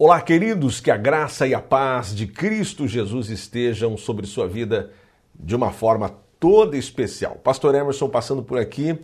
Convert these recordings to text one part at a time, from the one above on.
Olá, queridos, que a graça e a paz de Cristo Jesus estejam sobre sua vida de uma forma toda especial. Pastor Emerson passando por aqui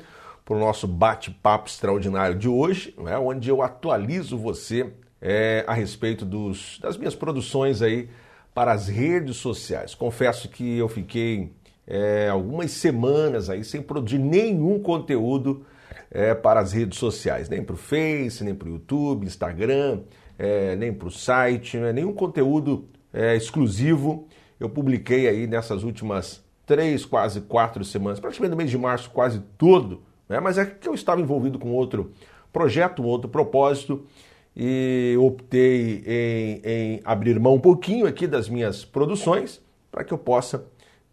para o nosso bate-papo extraordinário de hoje, né, onde eu atualizo você é, a respeito dos, das minhas produções aí para as redes sociais. Confesso que eu fiquei é, algumas semanas aí sem produzir nenhum conteúdo é, para as redes sociais, nem para o Face, nem para o YouTube, Instagram é, nem para o site, né? nenhum conteúdo é, exclusivo. Eu publiquei aí nessas últimas três, quase quatro semanas, praticamente no mês de março, quase todo, né? mas é que eu estava envolvido com outro projeto, outro propósito, e optei em, em abrir mão um pouquinho aqui das minhas produções para que eu possa,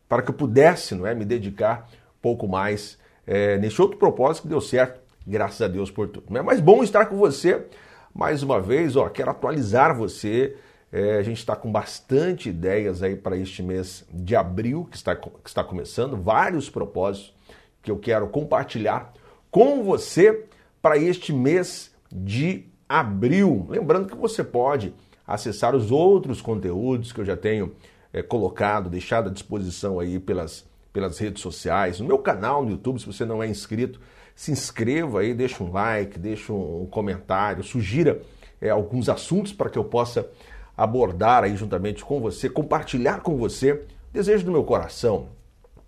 para que eu pudesse não é, me dedicar um pouco mais é, nesse outro propósito que deu certo, graças a Deus por tudo. É mais bom estar com você mais uma vez, ó, quero atualizar você. É, a gente está com bastante ideias aí para este mês de abril, que está, que está começando, vários propósitos que eu quero compartilhar com você para este mês de abril. Lembrando que você pode acessar os outros conteúdos que eu já tenho é, colocado, deixado à disposição aí pelas, pelas redes sociais, no meu canal no YouTube, se você não é inscrito se inscreva aí, deixa um like, deixa um comentário, sugira é, alguns assuntos para que eu possa abordar aí juntamente com você, compartilhar com você. Desejo do meu coração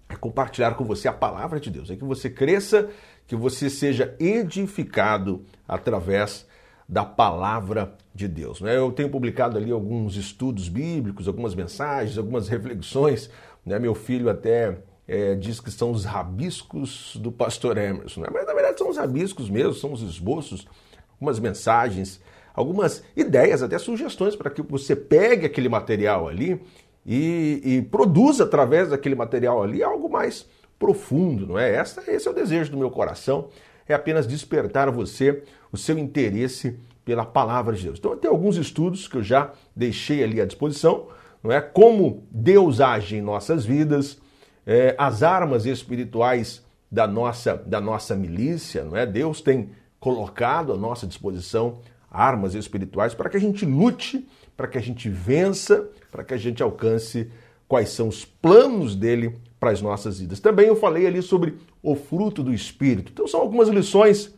é compartilhar com você a palavra de Deus, é que você cresça, que você seja edificado através da palavra de Deus. Né? Eu tenho publicado ali alguns estudos bíblicos, algumas mensagens, algumas reflexões. Né? Meu filho até é, diz que são os rabiscos do pastor Emerson, né? mas na verdade são os rabiscos mesmo, são os esboços, algumas mensagens, algumas ideias, até sugestões para que você pegue aquele material ali e, e, produza através daquele material ali algo mais profundo, não é? Essa, esse é o desejo do meu coração, é apenas despertar você o seu interesse pela palavra de Deus. Então tem alguns estudos que eu já deixei ali à disposição, não é? Como Deus age em nossas vidas, é, as armas espirituais da nossa, da nossa milícia, não é? Deus tem colocado à nossa disposição armas espirituais para que a gente lute, para que a gente vença, para que a gente alcance quais são os planos dele para as nossas vidas. Também eu falei ali sobre o fruto do Espírito. Então são algumas lições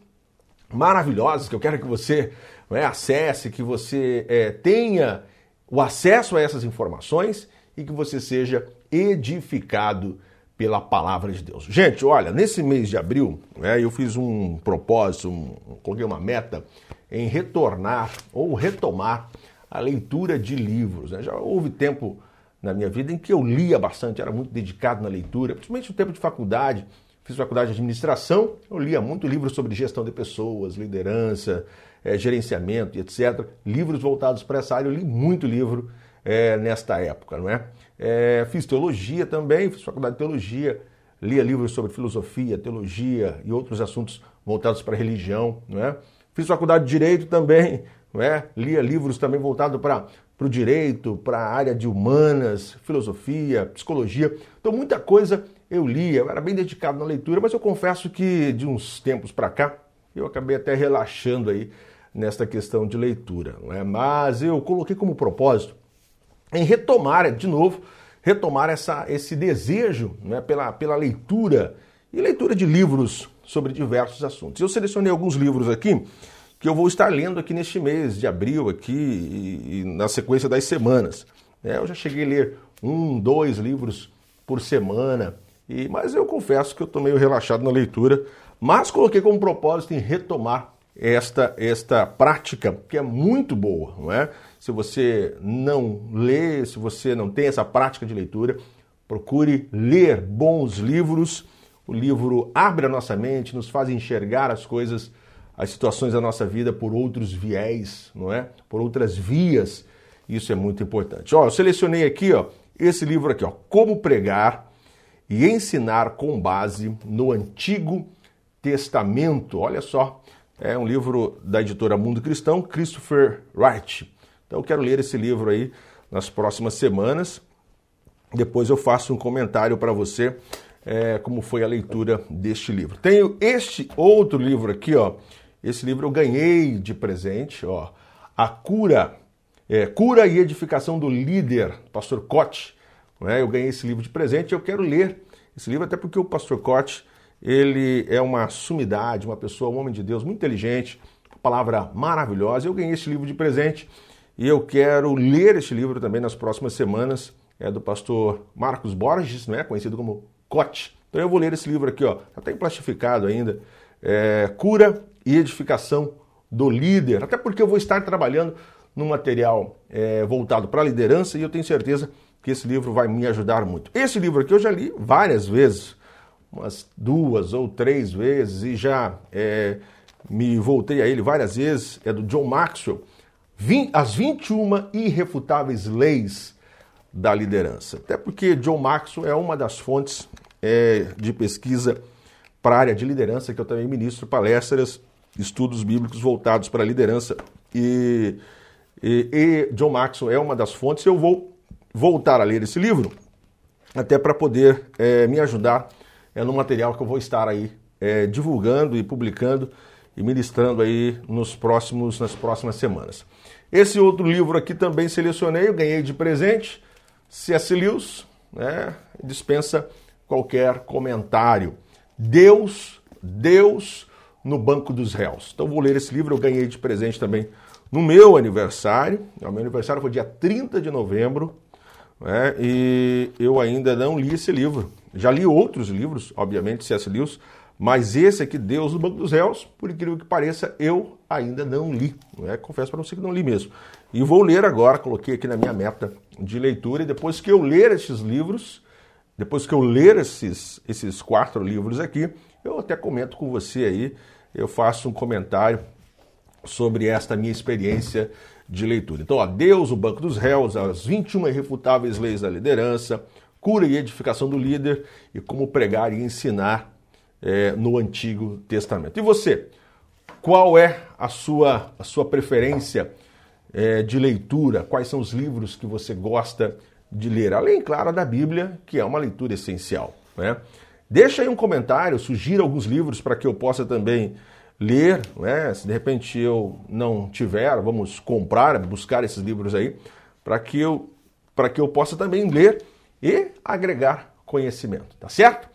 maravilhosas que eu quero que você é, acesse, que você é, tenha o acesso a essas informações e que você seja edificado pela palavra de Deus. Gente, olha, nesse mês de abril, né, eu fiz um propósito, um, coloquei uma meta em retornar ou retomar a leitura de livros. Né? Já houve tempo na minha vida em que eu lia bastante, era muito dedicado na leitura, principalmente no tempo de faculdade. Fiz faculdade de administração, eu lia muito livros sobre gestão de pessoas, liderança, é, gerenciamento etc. Livros voltados para essa área, eu li muito livro é, nesta época, não é? É? Fiz teologia também, fiz faculdade de teologia, lia livros sobre filosofia, teologia e outros assuntos voltados para a religião, não é? Fiz faculdade de direito também, não é? Lia livros também voltados para para o direito, para a área de humanas, filosofia, psicologia. Então, muita coisa eu lia, eu era bem dedicado na leitura, mas eu confesso que de uns tempos para cá eu acabei até relaxando aí nesta questão de leitura. Não é? Mas eu coloquei como propósito em retomar, de novo, retomar essa, esse desejo né, pela, pela leitura e leitura de livros sobre diversos assuntos. Eu selecionei alguns livros aqui que eu vou estar lendo aqui neste mês de abril aqui e, e na sequência das semanas. É, eu já cheguei a ler um, dois livros por semana, e, mas eu confesso que eu estou meio relaxado na leitura, mas coloquei como propósito em retomar esta, esta prática que é muito boa, não é? Se você não lê, se você não tem essa prática de leitura, procure ler bons livros. O livro abre a nossa mente, nos faz enxergar as coisas, as situações da nossa vida por outros viés, não é? Por outras vias. Isso é muito importante. Ó, eu selecionei aqui, ó, esse livro aqui, ó, Como pregar e ensinar com base no Antigo Testamento. Olha só, é um livro da editora Mundo Cristão, Christopher Wright. Então eu quero ler esse livro aí nas próximas semanas. Depois eu faço um comentário para você é, como foi a leitura deste livro. Tenho este outro livro aqui, ó. Esse livro eu ganhei de presente, ó. A Cura é, Cura e Edificação do Líder, pastor Cote. Né? Eu ganhei esse livro de presente e eu quero ler esse livro, até porque o pastor Cote ele é uma sumidade, uma pessoa, um homem de Deus muito inteligente, palavra maravilhosa. Eu ganhei esse livro de presente e eu quero ler este livro também nas próximas semanas. É do pastor Marcos Borges, né? conhecido como Cote. Então eu vou ler esse livro aqui, ó, está plastificado ainda. É, Cura e Edificação do Líder. Até porque eu vou estar trabalhando num material é, voltado para a liderança e eu tenho certeza que esse livro vai me ajudar muito. Esse livro aqui eu já li várias vezes, umas duas ou três vezes, e já é, me voltei a ele várias vezes. É do John Maxwell. As 21 irrefutáveis leis da liderança. Até porque John Maxwell é uma das fontes é, de pesquisa para a área de liderança, que eu também ministro palestras, estudos bíblicos voltados para a liderança. E, e, e John Maxwell é uma das fontes. Eu vou voltar a ler esse livro, até para poder é, me ajudar é, no material que eu vou estar aí é, divulgando e publicando e ministrando aí nos próximos, nas próximas semanas. Esse outro livro aqui também selecionei, eu ganhei de presente, C.S. Lewis, né, dispensa qualquer comentário. Deus, Deus no banco dos réus. Então vou ler esse livro, eu ganhei de presente também no meu aniversário. O meu aniversário foi dia 30 de novembro, né, e eu ainda não li esse livro. Já li outros livros, obviamente, C.S. Lewis, mas esse aqui, Deus no Banco dos Réus, por incrível que pareça, eu ainda não li. Né? Confesso para você que não li mesmo. E vou ler agora, coloquei aqui na minha meta de leitura, e depois que eu ler esses livros, depois que eu ler esses, esses quatro livros aqui, eu até comento com você aí, eu faço um comentário sobre esta minha experiência de leitura. Então, ó, Deus, o Banco dos Réus, as 21 irrefutáveis leis da liderança, cura e edificação do líder e como pregar e ensinar é, no Antigo Testamento. E você? Qual é a sua, a sua preferência é, de leitura? Quais são os livros que você gosta de ler? Além, claro, da Bíblia, que é uma leitura essencial. Né? Deixa aí um comentário, sugira alguns livros para que eu possa também ler. Né? Se de repente eu não tiver, vamos comprar, buscar esses livros aí, para que eu, para que eu possa também ler e agregar conhecimento. Tá certo?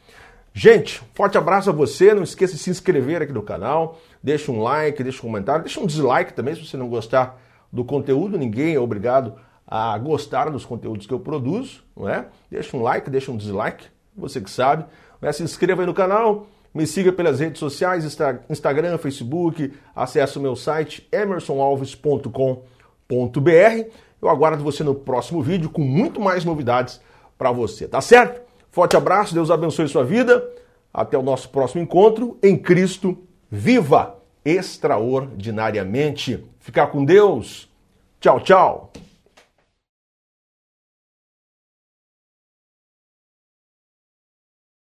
Gente, forte abraço a você. Não esqueça de se inscrever aqui no canal. Deixa um like, deixa um comentário, deixa um dislike também se você não gostar do conteúdo. Ninguém é obrigado a gostar dos conteúdos que eu produzo, não é? Deixa um like, deixa um dislike, você que sabe. É? Se inscreva aí no canal, me siga pelas redes sociais, Instagram, Facebook, acesse o meu site emersonalves.com.br. Eu aguardo você no próximo vídeo com muito mais novidades para você, tá certo? Forte abraço, Deus abençoe sua vida. Até o nosso próximo encontro em Cristo. Viva extraordinariamente. Ficar com Deus. Tchau, tchau.